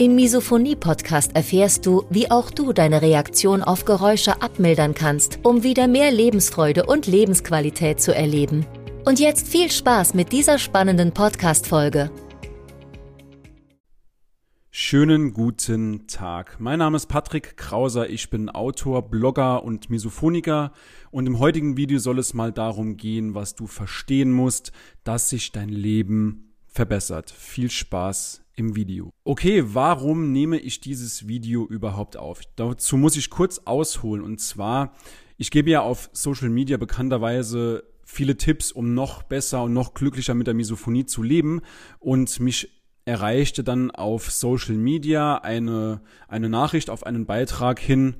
Im Misophonie-Podcast erfährst du, wie auch du deine Reaktion auf Geräusche abmildern kannst, um wieder mehr Lebensfreude und Lebensqualität zu erleben. Und jetzt viel Spaß mit dieser spannenden Podcast-Folge. Schönen guten Tag. Mein Name ist Patrick Krauser. Ich bin Autor, Blogger und Misophoniker. Und im heutigen Video soll es mal darum gehen, was du verstehen musst, dass sich dein Leben verbessert. Viel Spaß im Video. Okay, warum nehme ich dieses Video überhaupt auf? Dazu muss ich kurz ausholen. Und zwar, ich gebe ja auf Social Media bekannterweise viele Tipps, um noch besser und noch glücklicher mit der Misophonie zu leben. Und mich erreichte dann auf Social Media eine, eine Nachricht auf einen Beitrag hin,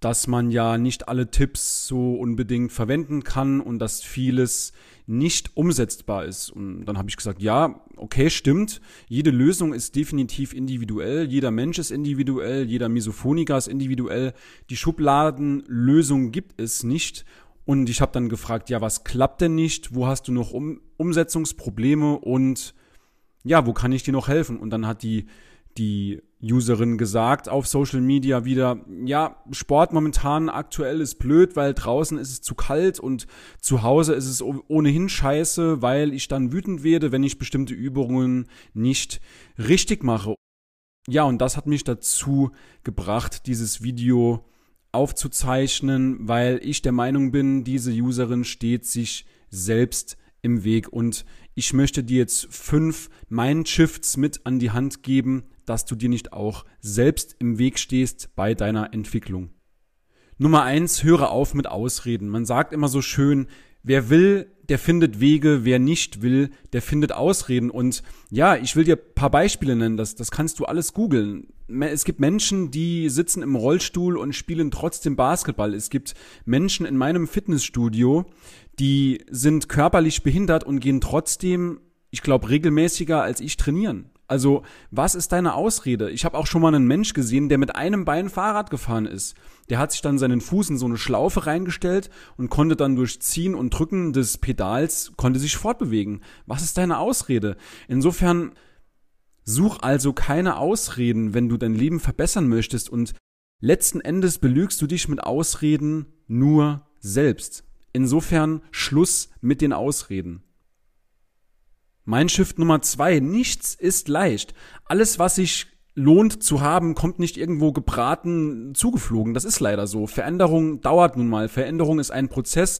dass man ja nicht alle Tipps so unbedingt verwenden kann und dass vieles nicht umsetzbar ist. Und dann habe ich gesagt, ja, okay, stimmt. Jede Lösung ist definitiv individuell. Jeder Mensch ist individuell. Jeder Misophoniker ist individuell. Die Schubladenlösung gibt es nicht. Und ich habe dann gefragt, ja, was klappt denn nicht? Wo hast du noch um Umsetzungsprobleme? Und ja, wo kann ich dir noch helfen? Und dann hat die die Userin gesagt auf Social Media wieder, ja, Sport momentan aktuell ist blöd, weil draußen ist es zu kalt und zu Hause ist es ohnehin scheiße, weil ich dann wütend werde, wenn ich bestimmte Übungen nicht richtig mache. Ja, und das hat mich dazu gebracht, dieses Video aufzuzeichnen, weil ich der Meinung bin, diese Userin steht sich selbst im Weg und ich möchte dir jetzt fünf Mindshifts mit an die Hand geben, dass du dir nicht auch selbst im Weg stehst bei deiner Entwicklung. Nummer eins, höre auf mit Ausreden. Man sagt immer so schön, wer will, der findet Wege, wer nicht will, der findet Ausreden. Und ja, ich will dir paar Beispiele nennen, das, das kannst du alles googeln. Es gibt Menschen, die sitzen im Rollstuhl und spielen trotzdem Basketball. Es gibt Menschen in meinem Fitnessstudio, die sind körperlich behindert und gehen trotzdem, ich glaube, regelmäßiger als ich trainieren. Also, was ist deine Ausrede? Ich habe auch schon mal einen Mensch gesehen, der mit einem Bein Fahrrad gefahren ist. Der hat sich dann seinen Fuß in so eine Schlaufe reingestellt und konnte dann durch Ziehen und Drücken des Pedals, konnte sich fortbewegen. Was ist deine Ausrede? Insofern, such also keine Ausreden, wenn du dein Leben verbessern möchtest und letzten Endes belügst du dich mit Ausreden nur selbst. Insofern Schluss mit den Ausreden. Mein Shift Nummer zwei. Nichts ist leicht. Alles, was sich lohnt zu haben, kommt nicht irgendwo gebraten zugeflogen. Das ist leider so. Veränderung dauert nun mal. Veränderung ist ein Prozess.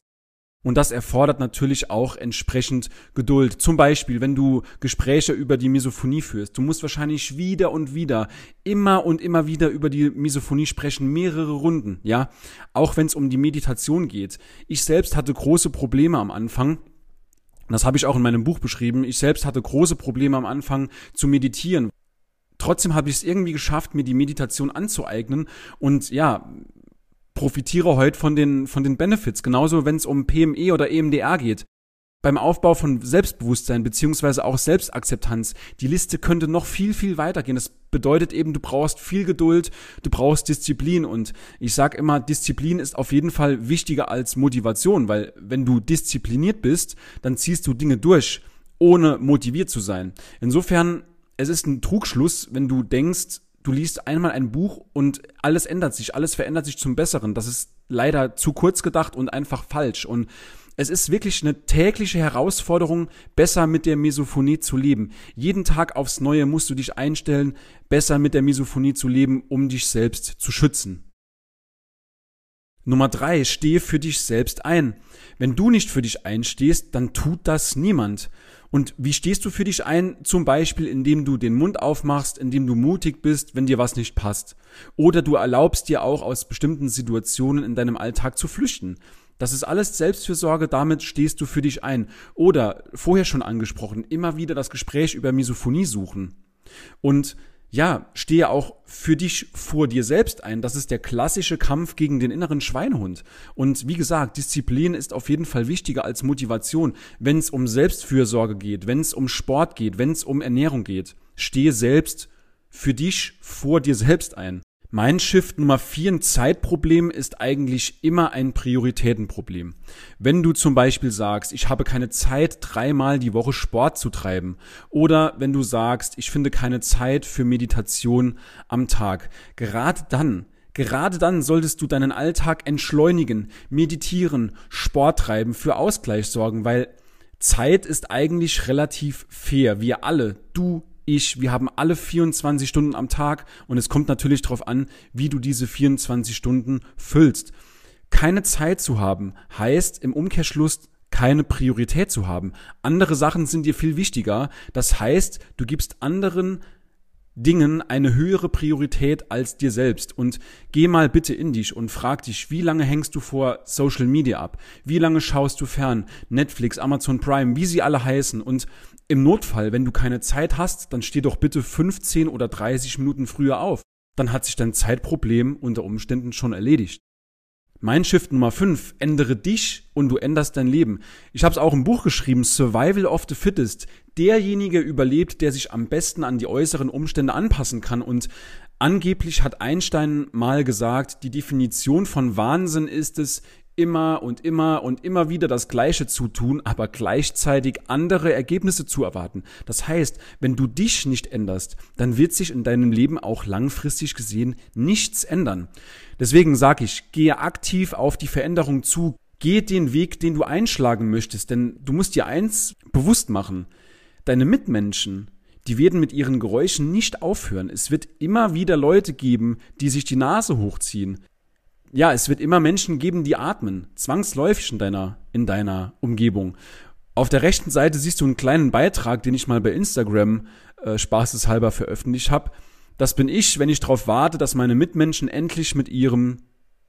Und das erfordert natürlich auch entsprechend Geduld. Zum Beispiel, wenn du Gespräche über die Misophonie führst. Du musst wahrscheinlich wieder und wieder, immer und immer wieder über die Misophonie sprechen, mehrere Runden, ja. Auch wenn es um die Meditation geht. Ich selbst hatte große Probleme am Anfang das habe ich auch in meinem Buch beschrieben. Ich selbst hatte große Probleme am Anfang zu meditieren. Trotzdem habe ich es irgendwie geschafft, mir die Meditation anzueignen und ja, profitiere heute von den, von den Benefits. Genauso, wenn es um PME oder EMDR geht beim Aufbau von Selbstbewusstsein beziehungsweise auch Selbstakzeptanz. Die Liste könnte noch viel, viel weitergehen. Das bedeutet eben, du brauchst viel Geduld, du brauchst Disziplin und ich sage immer, Disziplin ist auf jeden Fall wichtiger als Motivation, weil wenn du diszipliniert bist, dann ziehst du Dinge durch, ohne motiviert zu sein. Insofern, es ist ein Trugschluss, wenn du denkst, du liest einmal ein Buch und alles ändert sich, alles verändert sich zum Besseren. Das ist leider zu kurz gedacht und einfach falsch. Und es ist wirklich eine tägliche Herausforderung, besser mit der Misophonie zu leben. Jeden Tag aufs Neue musst du dich einstellen, besser mit der Misophonie zu leben, um dich selbst zu schützen. Nummer drei, stehe für dich selbst ein. Wenn du nicht für dich einstehst, dann tut das niemand. Und wie stehst du für dich ein? Zum Beispiel, indem du den Mund aufmachst, indem du mutig bist, wenn dir was nicht passt. Oder du erlaubst dir auch aus bestimmten Situationen in deinem Alltag zu flüchten. Das ist alles Selbstfürsorge, damit stehst du für dich ein. Oder, vorher schon angesprochen, immer wieder das Gespräch über Misophonie suchen. Und ja, stehe auch für dich vor dir selbst ein. Das ist der klassische Kampf gegen den inneren Schweinehund. Und wie gesagt, Disziplin ist auf jeden Fall wichtiger als Motivation, wenn es um Selbstfürsorge geht, wenn es um Sport geht, wenn es um Ernährung geht. Stehe selbst für dich vor dir selbst ein. Mein Shift Nummer vier, ein Zeitproblem, ist eigentlich immer ein Prioritätenproblem. Wenn du zum Beispiel sagst, ich habe keine Zeit, dreimal die Woche Sport zu treiben, oder wenn du sagst, ich finde keine Zeit für Meditation am Tag, gerade dann, gerade dann solltest du deinen Alltag entschleunigen, meditieren, Sport treiben, für Ausgleich sorgen, weil Zeit ist eigentlich relativ fair. Wir alle, du, ich, wir haben alle 24 Stunden am Tag und es kommt natürlich darauf an, wie du diese 24 Stunden füllst. Keine Zeit zu haben heißt im Umkehrschluss keine Priorität zu haben. Andere Sachen sind dir viel wichtiger. Das heißt, du gibst anderen Dingen eine höhere Priorität als dir selbst. Und geh mal bitte in dich und frag dich, wie lange hängst du vor Social Media ab? Wie lange schaust du fern? Netflix, Amazon Prime, wie sie alle heißen. Und im Notfall, wenn du keine Zeit hast, dann steh doch bitte 15 oder 30 Minuten früher auf. Dann hat sich dein Zeitproblem unter Umständen schon erledigt. Mein Shift Nummer 5, ändere dich und du änderst dein Leben. Ich habe es auch im Buch geschrieben, Survival of the Fittest. Derjenige überlebt, der sich am besten an die äußeren Umstände anpassen kann. Und angeblich hat Einstein mal gesagt, die Definition von Wahnsinn ist es, immer und immer und immer wieder das Gleiche zu tun, aber gleichzeitig andere Ergebnisse zu erwarten. Das heißt, wenn du dich nicht änderst, dann wird sich in deinem Leben auch langfristig gesehen nichts ändern. Deswegen sage ich, gehe aktiv auf die Veränderung zu, geh den Weg, den du einschlagen möchtest, denn du musst dir eins bewusst machen. Deine Mitmenschen, die werden mit ihren Geräuschen nicht aufhören. Es wird immer wieder Leute geben, die sich die Nase hochziehen ja, es wird immer Menschen geben, die atmen, zwangsläufig in deiner, in deiner Umgebung. Auf der rechten Seite siehst du einen kleinen Beitrag, den ich mal bei Instagram äh, spaßeshalber veröffentlicht habe. Das bin ich, wenn ich darauf warte, dass meine Mitmenschen endlich mit ihrem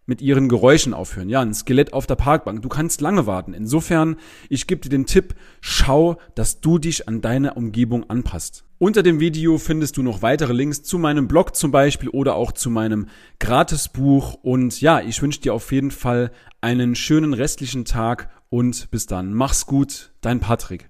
mit ihren Geräuschen aufhören. Ja, ein Skelett auf der Parkbank. Du kannst lange warten. Insofern, ich gebe dir den Tipp, schau, dass du dich an deine Umgebung anpasst. Unter dem Video findest du noch weitere Links zu meinem Blog zum Beispiel oder auch zu meinem Gratisbuch. Und ja, ich wünsche dir auf jeden Fall einen schönen restlichen Tag und bis dann. Mach's gut, dein Patrick.